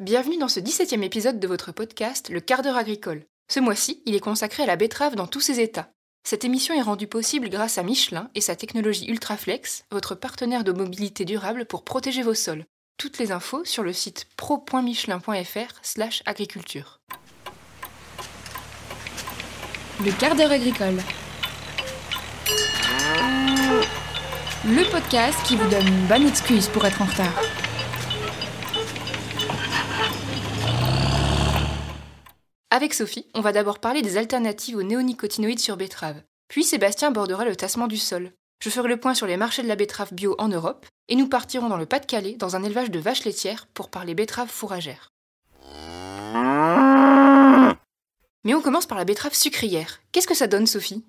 Bienvenue dans ce 17e épisode de votre podcast Le quart d'heure agricole. Ce mois-ci, il est consacré à la betterave dans tous ses états. Cette émission est rendue possible grâce à Michelin et sa technologie Ultraflex, votre partenaire de mobilité durable pour protéger vos sols. Toutes les infos sur le site pro.michelin.fr agriculture. Le quart d'heure agricole. Le podcast qui vous donne une bonne excuse pour être en retard. Avec Sophie, on va d'abord parler des alternatives aux néonicotinoïdes sur betterave. Puis Sébastien abordera le tassement du sol. Je ferai le point sur les marchés de la betterave bio en Europe et nous partirons dans le Pas-de-Calais dans un élevage de vaches laitières pour parler betterave fourragère. Mais on commence par la betterave sucrière. Qu'est-ce que ça donne, Sophie?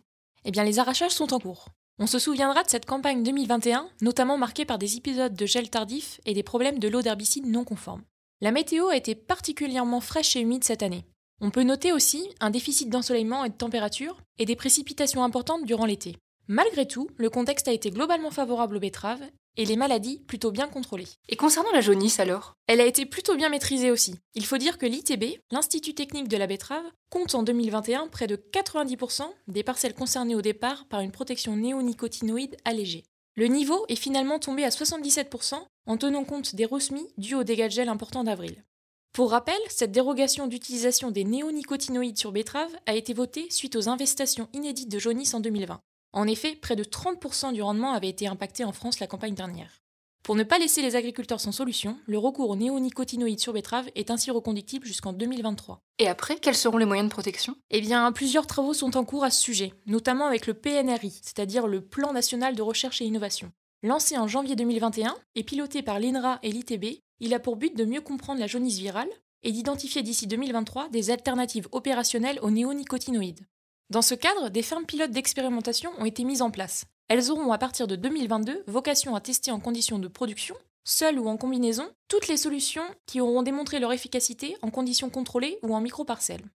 Eh bien, les arrachages sont en cours. On se souviendra de cette campagne 2021, notamment marquée par des épisodes de gel tardif et des problèmes de l'eau d'herbicide non conforme. La météo a été particulièrement fraîche et humide cette année. On peut noter aussi un déficit d'ensoleillement et de température et des précipitations importantes durant l'été. Malgré tout, le contexte a été globalement favorable aux betteraves et les maladies plutôt bien contrôlées. Et concernant la jaunisse alors? Elle a été plutôt bien maîtrisée aussi. Il faut dire que l'ITB, l'Institut technique de la betterave, compte en 2021 près de 90% des parcelles concernées au départ par une protection néonicotinoïde allégée. Le niveau est finalement tombé à 77% en tenant compte des resmis dus aux dégâts de gel importants d'avril. Pour rappel, cette dérogation d'utilisation des néonicotinoïdes sur betterave a été votée suite aux investigations inédites de jaunisse en 2020. En effet, près de 30% du rendement avait été impacté en France la campagne dernière. Pour ne pas laisser les agriculteurs sans solution, le recours aux néonicotinoïdes sur betterave est ainsi reconductible jusqu'en 2023. Et après, quels seront les moyens de protection? Eh bien, plusieurs travaux sont en cours à ce sujet, notamment avec le PNRI, c'est-à-dire le Plan national de recherche et innovation. Lancé en janvier 2021 et piloté par l'INRA et l'ITB, il a pour but de mieux comprendre la jaunisse virale et d'identifier d'ici 2023 des alternatives opérationnelles aux néonicotinoïdes. Dans ce cadre, des fermes pilotes d'expérimentation ont été mises en place. Elles auront à partir de 2022 vocation à tester en conditions de production, seules ou en combinaison, toutes les solutions qui auront démontré leur efficacité en conditions contrôlées ou en micro-parcelles.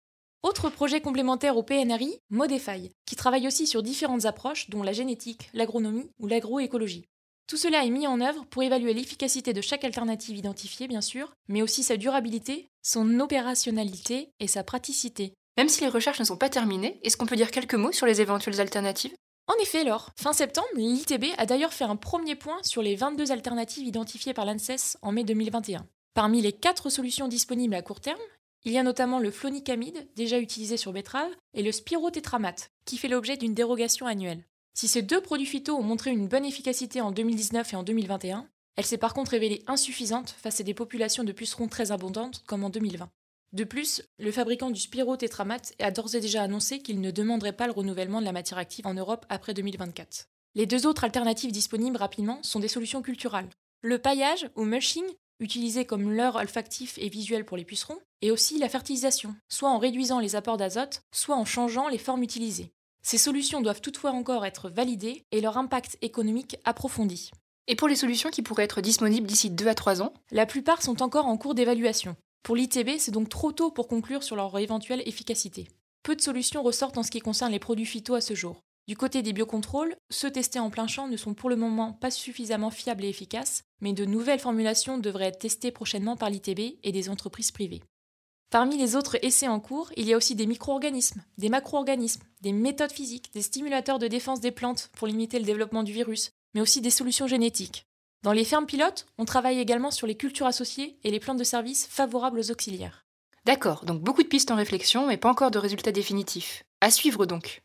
Autre projet complémentaire au PNRI, Modify, qui travaille aussi sur différentes approches dont la génétique, l'agronomie ou l'agroécologie. Tout cela est mis en œuvre pour évaluer l'efficacité de chaque alternative identifiée, bien sûr, mais aussi sa durabilité, son opérationnalité et sa praticité. Même si les recherches ne sont pas terminées, est-ce qu'on peut dire quelques mots sur les éventuelles alternatives? En effet, Laure, fin septembre, l'ITB a d'ailleurs fait un premier point sur les 22 alternatives identifiées par l'ANSES en mai 2021. Parmi les 4 solutions disponibles à court terme, il y a notamment le flonicamide, déjà utilisé sur betterave, et le spirotétramate, qui fait l'objet d'une dérogation annuelle. Si ces deux produits phyto ont montré une bonne efficacité en 2019 et en 2021, elle s'est par contre révélée insuffisante face à des populations de pucerons très abondantes comme en 2020. De plus, le fabricant du spirotétramate a d'ores et déjà annoncé qu'il ne demanderait pas le renouvellement de la matière active en Europe après 2024. Les deux autres alternatives disponibles rapidement sont des solutions culturales. Le paillage ou mulching, utilisé comme leurre olfactif et visuel pour les pucerons, et aussi la fertilisation, soit en réduisant les apports d'azote, soit en changeant les formes utilisées. Ces solutions doivent toutefois encore être validées et leur impact économique approfondi. Et pour les solutions qui pourraient être disponibles d'ici 2 à 3 ans? La plupart sont encore en cours d'évaluation. Pour l'ITB, c'est donc trop tôt pour conclure sur leur éventuelle efficacité. Peu de solutions ressortent en ce qui concerne les produits phyto à ce jour. Du côté des biocontrôles, ceux testés en plein champ ne sont pour le moment pas suffisamment fiables et efficaces, mais de nouvelles formulations devraient être testées prochainement par l'ITB et des entreprises privées. Parmi les autres essais en cours, il y a aussi des micro-organismes, des macro-organismes, des méthodes physiques, des stimulateurs de défense des plantes pour limiter le développement du virus, mais aussi des solutions génétiques. Dans les fermes pilotes, on travaille également sur les cultures associées et les plantes de service favorables aux auxiliaires. D'accord, donc beaucoup de pistes en réflexion, mais pas encore de résultats définitifs. À suivre donc.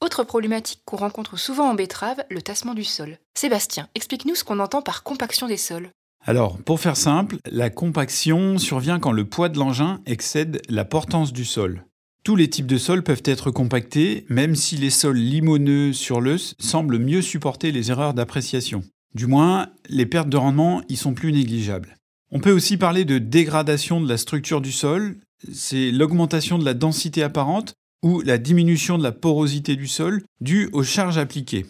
Autre problématique qu'on rencontre souvent en betterave, le tassement du sol. Sébastien, explique-nous ce qu'on entend par compaction des sols. Alors, pour faire simple, la compaction survient quand le poids de l'engin excède la portance du sol. Tous les types de sols peuvent être compactés, même si les sols limoneux sur l'œuf semblent mieux supporter les erreurs d'appréciation. Du moins, les pertes de rendement y sont plus négligeables. On peut aussi parler de dégradation de la structure du sol, c'est l'augmentation de la densité apparente ou la diminution de la porosité du sol due aux charges appliquées.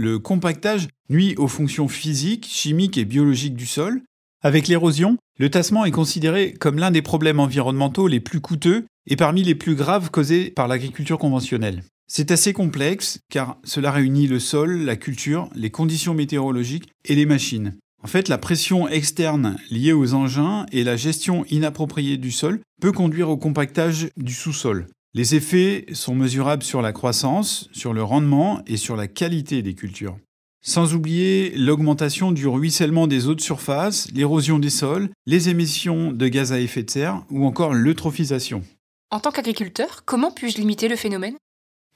Le compactage nuit aux fonctions physiques, chimiques et biologiques du sol. Avec l'érosion, le tassement est considéré comme l'un des problèmes environnementaux les plus coûteux et parmi les plus graves causés par l'agriculture conventionnelle. C'est assez complexe car cela réunit le sol, la culture, les conditions météorologiques et les machines. En fait, la pression externe liée aux engins et la gestion inappropriée du sol peut conduire au compactage du sous-sol. Les effets sont mesurables sur la croissance, sur le rendement et sur la qualité des cultures. Sans oublier l'augmentation du ruissellement des eaux de surface, l'érosion des sols, les émissions de gaz à effet de serre ou encore l'eutrophisation. En tant qu'agriculteur, comment puis-je limiter le phénomène?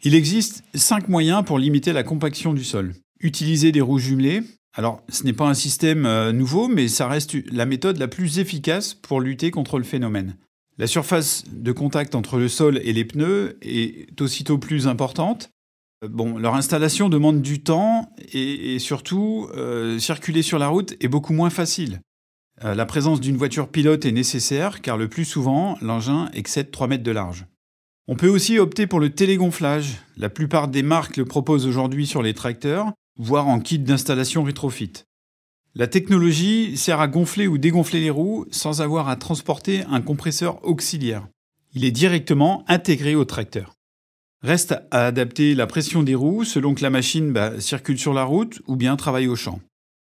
Il existe cinq moyens pour limiter la compaction du sol. Utiliser des roues jumelées. Alors, ce n'est pas un système euh, nouveau, mais ça reste la méthode la plus efficace pour lutter contre le phénomène. La surface de contact entre le sol et les pneus est aussitôt plus importante. Euh, leur installation demande du temps et, surtout, euh, circuler sur la route est beaucoup moins facile. Euh, la présence d'une voiture pilote est nécessaire car le plus souvent, l'engin excède 3 mètres de large. On peut aussi opter pour le télégonflage. La plupart des marques le proposent aujourd'hui sur les tracteurs, voire en kit d'installation rétrofit. La technologie sert à gonfler ou dégonfler les roues sans avoir à transporter un compresseur auxiliaire. Il est directement intégré au tracteur. Reste à adapter la pression des roues selon que la machine bah, circule sur la route ou bien travaille au champ.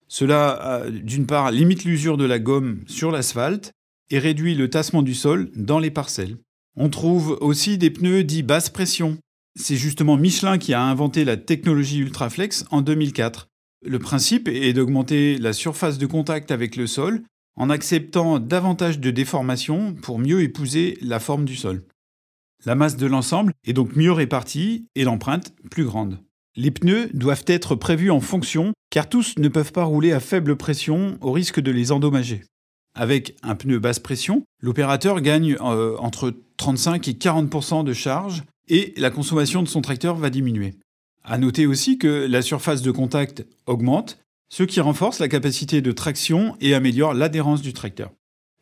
Cela, d'une part, limite l'usure de la gomme sur l'asphalte et réduit le tassement du sol dans les parcelles. On trouve aussi des pneus dits basse pression. C'est justement Michelin qui a inventé la technologie Ultraflex en 2004. Le principe est d'augmenter la surface de contact avec le sol en acceptant davantage de déformation pour mieux épouser la forme du sol. La masse de l'ensemble est donc mieux répartie et l'empreinte plus grande. Les pneus doivent être prévus en fonction car tous ne peuvent pas rouler à faible pression au risque de les endommager. Avec un pneu basse pression, l'opérateur gagne euh, entre 35 et 40% de charge et la consommation de son tracteur va diminuer. À noter aussi que la surface de contact augmente, ce qui renforce la capacité de traction et améliore l'adhérence du tracteur.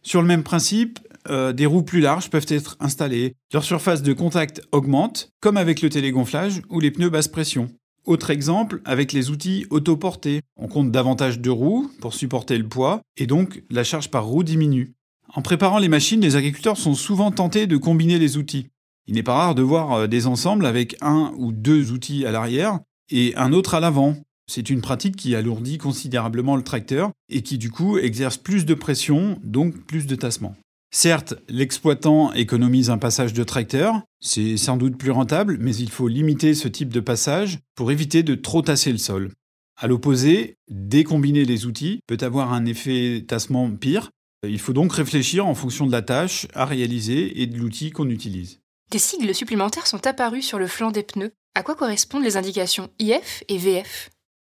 Sur le même principe, euh, des roues plus larges peuvent être installées. Leur surface de contact augmente, comme avec le télégonflage ou les pneus basse pression. Autre exemple, avec les outils autoportés. On compte davantage de roues pour supporter le poids, et donc la charge par roue diminue. En préparant les machines, les agriculteurs sont souvent tentés de combiner les outils. Il n'est pas rare de voir euh, des ensembles avec un ou deux outils à l'arrière et un autre à l'avant. C'est une pratique qui alourdit considérablement le tracteur et qui du coup exerce plus de pression, donc plus de tassement. Certes, l'exploitant économise un passage de tracteur, c'est sans doute plus rentable, mais il faut limiter ce type de passage pour éviter de trop tasser le sol. À l'opposé, décombiner les outils peut avoir un effet tassement pire. Il faut donc réfléchir en fonction de la tâche à réaliser et de l'outil qu'on utilise. Des sigles supplémentaires sont apparus sur le flanc des pneus. À quoi correspondent les indications IF et VF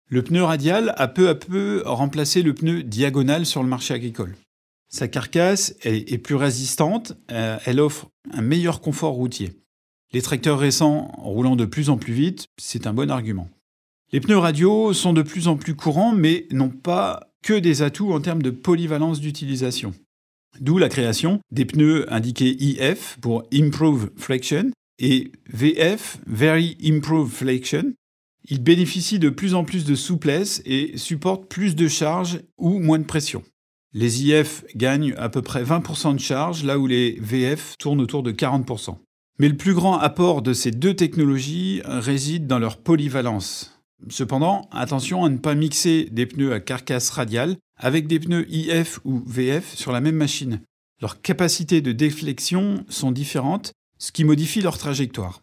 Le pneu radial a peu à peu remplacé le pneu diagonal sur le marché agricole. Sa carcasse est plus résistante, euh, elle offre un meilleur confort routier. Les tracteurs récents roulant de plus en plus vite, c'est un bon argument. Les pneus radiaux sont de plus en plus courants, mais n'ont pas que des atouts en termes de polyvalence d'utilisation. D'où la création des pneus indiqués IF pour Improve Flexion et VF, Very Improved Flexion. Ils bénéficient de plus en plus de souplesse et supportent plus de charge ou moins de pression. Les IF gagnent à peu près 20% de charge, là où les VF tournent autour de 40%. Mais le plus grand apport de ces deux technologies réside dans leur polyvalence. Cependant, attention à ne pas mixer des pneus à carcasse radiale avec des pneus IF ou VF sur la même machine. Leurs capacités de déflexion sont différentes, ce qui modifie leur trajectoire.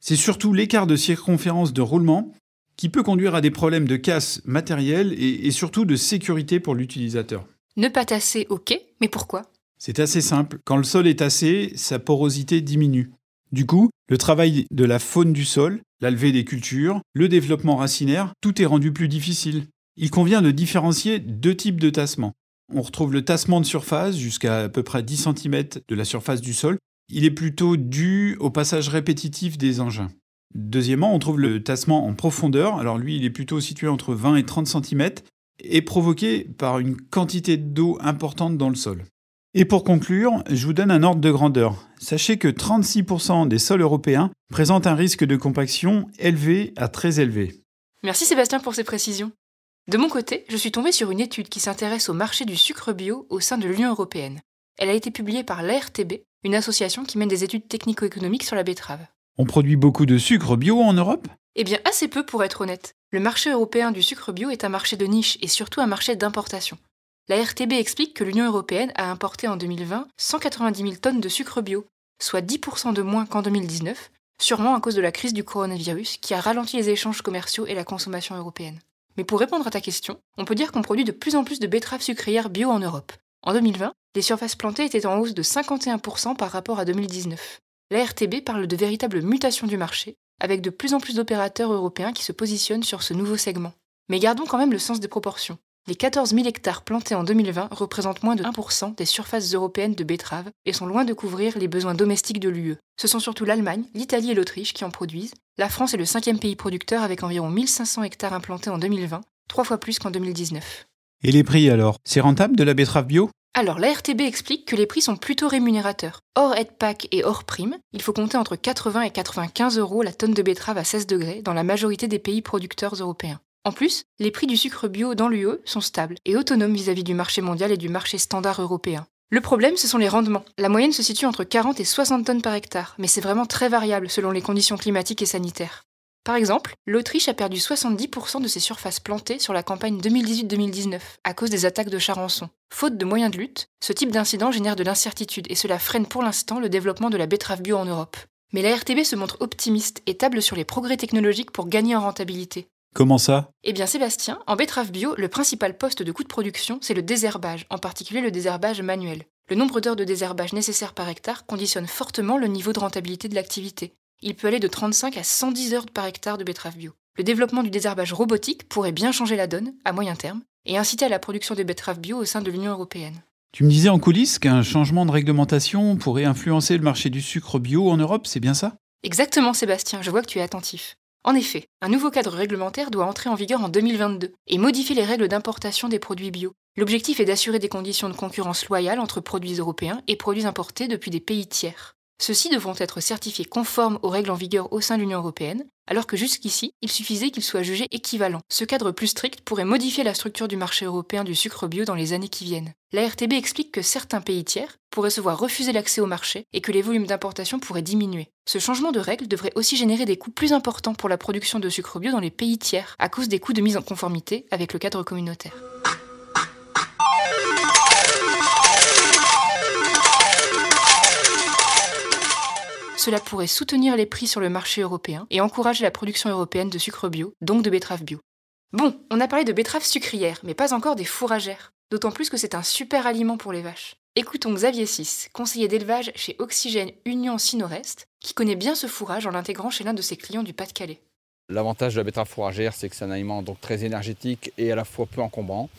C'est surtout l'écart de circonférence de roulement qui peut conduire à des problèmes de casse matérielle et, et surtout de sécurité pour l'utilisateur. Ne pas tasser, ok, mais pourquoi? C'est assez simple. Quand le sol est tassé, sa porosité diminue. Du coup, le travail de la faune du sol, la levée des cultures, le développement racinaire, tout est rendu plus difficile. Il convient de différencier deux types de tassement. On retrouve le tassement de surface jusqu'à à peu près 10 cm de la surface du sol. Il est plutôt dû au passage répétitif des engins. Deuxièmement, on trouve le tassement en profondeur. Alors lui, il est plutôt situé entre 20 et 30 cm est provoqué par une quantité d'eau importante dans le sol. Et pour conclure, je vous donne un ordre de grandeur. Sachez que 36% des sols européens présentent un risque de compaction élevé à très élevé. Merci Sébastien pour ces précisions. De mon côté, je suis tombée sur une étude qui s'intéresse au marché du sucre bio au sein de l'Union européenne. Elle a été publiée par l'ARTB, une association qui mène des études technico-économiques sur la betterave. On produit beaucoup de sucre bio en Europe? Eh bien, assez peu pour être honnête. Le marché européen du sucre bio est un marché de niche et surtout un marché d'importation. La RTB explique que l'Union européenne a importé en 2020 190 000 tonnes de sucre bio, soit 10% de moins qu'en 2019, sûrement à cause de la crise du coronavirus qui a ralenti les échanges commerciaux et la consommation européenne. Mais pour répondre à ta question, on peut dire qu'on produit de plus en plus de betteraves sucrières bio en Europe. En 2020, les surfaces plantées étaient en hausse de 51% par rapport à 2019. La RTB parle de véritable mutation du marché, avec de plus en plus d'opérateurs européens qui se positionnent sur ce nouveau segment. Mais gardons quand même le sens des proportions. Les 14 000 hectares plantés en 2020 représentent moins de 1% des surfaces européennes de betteraves et sont loin de couvrir les besoins domestiques de l'UE. Ce sont surtout l'Allemagne, l'Italie et l'Autriche qui en produisent. La France est le cinquième pays producteur avec environ 1500 hectares implantés en 2020, trois fois plus qu'en 2019. Et les prix alors? C'est rentable de la betterave bio? Alors, la RTB explique que les prix sont plutôt rémunérateurs. Hors aide pack et hors prime, il faut compter entre 80 et 95 euros la tonne de betterave à 16 degrés dans la majorité des pays producteurs européens. En plus, les prix du sucre bio dans l'UE sont stables et autonomes vis-à-vis du marché mondial et du marché standard européen. Le problème, ce sont les rendements. La moyenne se situe entre 40 et 60 tonnes par hectare, mais c'est vraiment très variable selon les conditions climatiques et sanitaires. Par exemple, l'Autriche a perdu 70% de ses surfaces plantées sur la campagne 2018-2019 à cause des attaques de charançon. Faute de moyens de lutte, ce type d'incident génère de l'incertitude et cela freine pour l'instant le développement de la betterave bio en Europe. Mais la RTB se montre optimiste et table sur les progrès technologiques pour gagner en rentabilité. Comment ça? Eh bien Sébastien, en betterave bio, le principal poste de coût de production, c'est le désherbage, en particulier le désherbage manuel. Le nombre d'heures de désherbage nécessaires par hectare conditionne fortement le niveau de rentabilité de l'activité. Il peut aller de 35 à 110 heures par hectare de betterave bio. Le développement du désherbage robotique pourrait bien changer la donne, à moyen terme, et inciter à la production de betteraves bio au sein de l'Union européenne. Tu me disais en coulisses qu'un changement de réglementation pourrait influencer le marché du sucre bio en Europe, c'est bien ça? Exactement Sébastien, je vois que tu es attentif. En effet, un nouveau cadre réglementaire doit entrer en vigueur en 2022 et modifier les règles d'importation des produits bio. L'objectif est d'assurer des conditions de concurrence loyales entre produits européens et produits importés depuis des pays tiers. Ceux-ci devront être certifiés conformes aux règles en vigueur au sein de l'Union européenne, alors que jusqu'ici, il suffisait qu'ils soient jugés équivalents. Ce cadre plus strict pourrait modifier la structure du marché européen du sucre bio dans les années qui viennent. La RTB explique que certains pays tiers pourraient se voir refuser l'accès au marché et que les volumes d'importation pourraient diminuer. Ce changement de règles devrait aussi générer des coûts plus importants pour la production de sucre bio dans les pays tiers, à cause des coûts de mise en conformité avec le cadre communautaire. Cela pourrait soutenir les prix sur le marché européen et encourager la production européenne de sucre bio, donc de betteraves bio. Bon, on a parlé de betteraves sucrières, mais pas encore des fourragères, d'autant plus que c'est un super aliment pour les vaches. Écoutons Xavier Sis, conseiller d'élevage chez Oxygène Union Sinorest, qui connaît bien ce fourrage en l'intégrant chez l'un de ses clients du Pas-de-Calais. L'avantage de la betterave fourragère, c'est que c'est un aliment donc très énergétique et à la fois peu encombrant,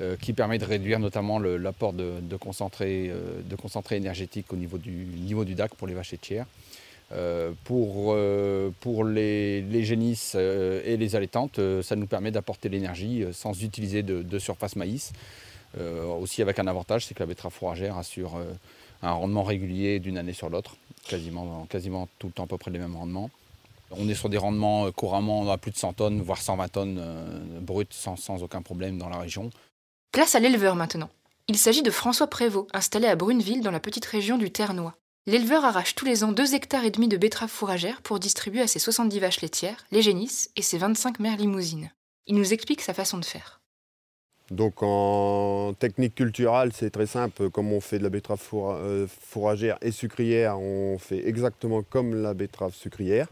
euh, qui permet de réduire notamment l'apport de, euh, de, concentré, énergétique au niveau du, niveau du DAC pour les vaches laitières. Euh, pour, pour les, génisses et les allaitantes, ça nous permet d'apporter l'énergie sans utiliser de, surface maïs. aussi avec un avantage, c'est que la betterave fourragère assure un rendement régulier d'une année sur l'autre, quasiment, quasiment tout le temps à peu près les mêmes rendements. On est sur des rendements couramment à plus de 100 tonnes, voire 120 tonnes brutes sans aucun problème dans la région. Place à l'éleveur maintenant. Il s'agit de François Prévost, installé à Bruneville dans la petite région du Ternois. L'éleveur arrache tous les ans 2 hectares et demi de betteraves fourragères pour distribuer à ses 70 vaches laitières, les génisses et ses 25 mères limousines. Il nous explique sa façon de faire. Donc en technique culturelle, c'est très simple. Comme on fait de la betterave euh, fourragère et sucrière, on fait exactement comme la betterave sucrière.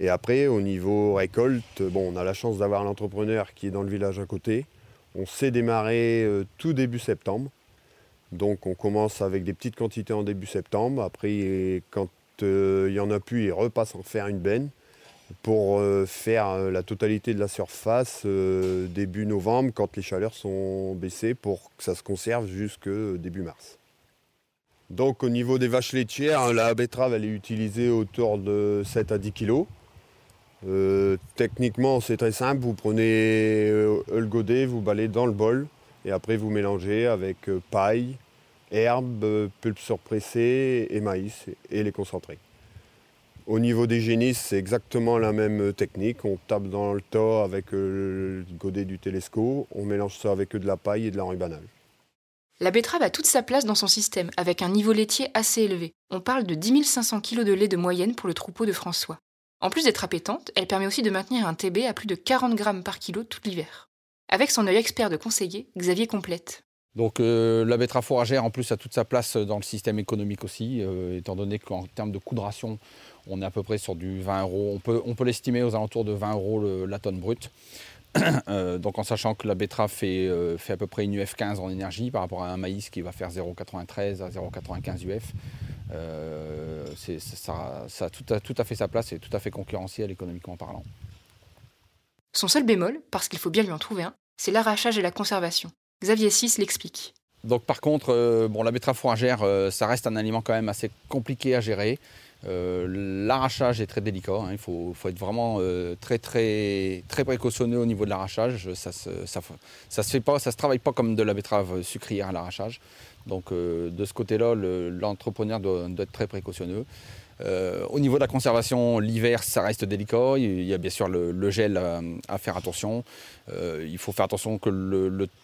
Et après, au niveau récolte, bon, on a la chance d'avoir l'entrepreneur qui est dans le village à côté. On sait démarrer euh, tout début septembre. Donc on commence avec des petites quantités en début septembre. Après, quand euh, il n'y en a plus, il repasse en faire une benne pour euh, faire la totalité de la surface début novembre quand les chaleurs sont baissées pour que ça se conserve jusque début mars. Donc au niveau des vaches laitières, la betterave elle est utilisée autour de 7 à 10 kg. Euh, techniquement, c'est très simple. Vous prenez euh, le godet, vous balayez dans le bol et après vous mélangez avec euh, paille, herbe, pulpe surpressée et maïs et les concentrés. Au niveau des génisses, c'est exactement la même technique. On tape dans le tas avec le godet du télescope, on mélange ça avec de la paille et de la banale. La betterave a toute sa place dans son système, avec un niveau laitier assez élevé. On parle de 10 500 kg de lait de moyenne pour le troupeau de François. En plus d'être appétante, elle permet aussi de maintenir un TB à plus de 40 grammes par kilo tout l'hiver. Avec son œil expert de conseiller, Xavier complète. Donc euh, la betterave fourragère en plus a toute sa place dans le système économique aussi, euh, étant donné qu'en termes de coût de ration, on est à peu près sur du 20 euros. On peut, l'estimer aux alentours de 20 euros la tonne brute. Euh, donc en sachant que la betterave fait, fait, à peu près une UF 15 en énergie par rapport à un maïs qui va faire 0,93 à 0,95 UF. Ça, ça a, tout à fait sa place et tout à fait concurrentiel économiquement parlant. Son seul bémol, parce qu'il faut bien lui en trouver un, c'est l'arrachage et la conservation. Xavier VI l'explique. Donc par contre, euh, bon, la betterave fourragère, euh, ça reste un aliment quand même assez compliqué à gérer. Euh, l'arrachage est très délicat, hein. il faut, être vraiment très, très, très précautionneux au niveau de l'arrachage. Ça ne ça, ça, se fait pas, ça se travaille pas comme de la betterave sucrière à l'arrachage. Donc de ce côté-là, l'entrepreneur doit, être très précautionneux. Euh, au niveau de la conservation, l'hiver, ça reste délicat. Il y a bien sûr le, gel à, faire attention. Euh, il faut faire attention que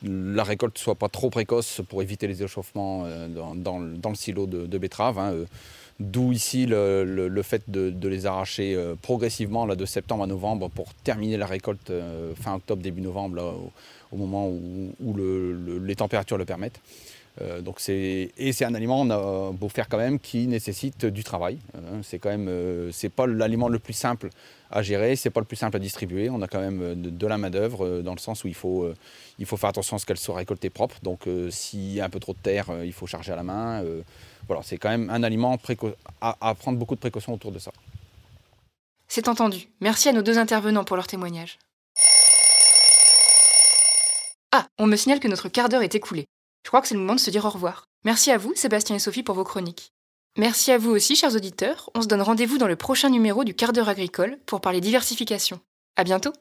la récolte ne soit pas trop précoce pour éviter les échauffements euh, dans, le silo de, betterave. Hein. D'où ici le, fait de, les arracher progressivement là, de septembre à novembre pour terminer la récolte fin octobre, début novembre, au, moment où, les températures le permettent. Euh, donc et c'est un aliment, on a beau faire quand même, qui nécessite du travail. Hein. c'est quand même, euh, c'est pas l'aliment le plus simple à gérer, c'est pas le plus simple à distribuer. On a quand même euh, de, la main d'œuvre dans le sens où il faut, il faut faire attention à ce qu'elle soit récoltée propre. Donc s'il y a un peu trop de terre, il faut charger à la main. voilà, c'est quand même un aliment à, à prendre beaucoup de précautions autour de ça. C'est entendu. Merci à nos deux intervenants pour leur témoignage. Ah, on me signale que notre quart d'heure est écoulé. Je crois que c'est le moment de se dire au revoir. Merci à vous, Sébastien et Sophie, pour vos chroniques. Merci à vous aussi, chers auditeurs. On se donne rendez-vous dans le prochain numéro du quart d'heure agricole pour parler diversification. À bientôt!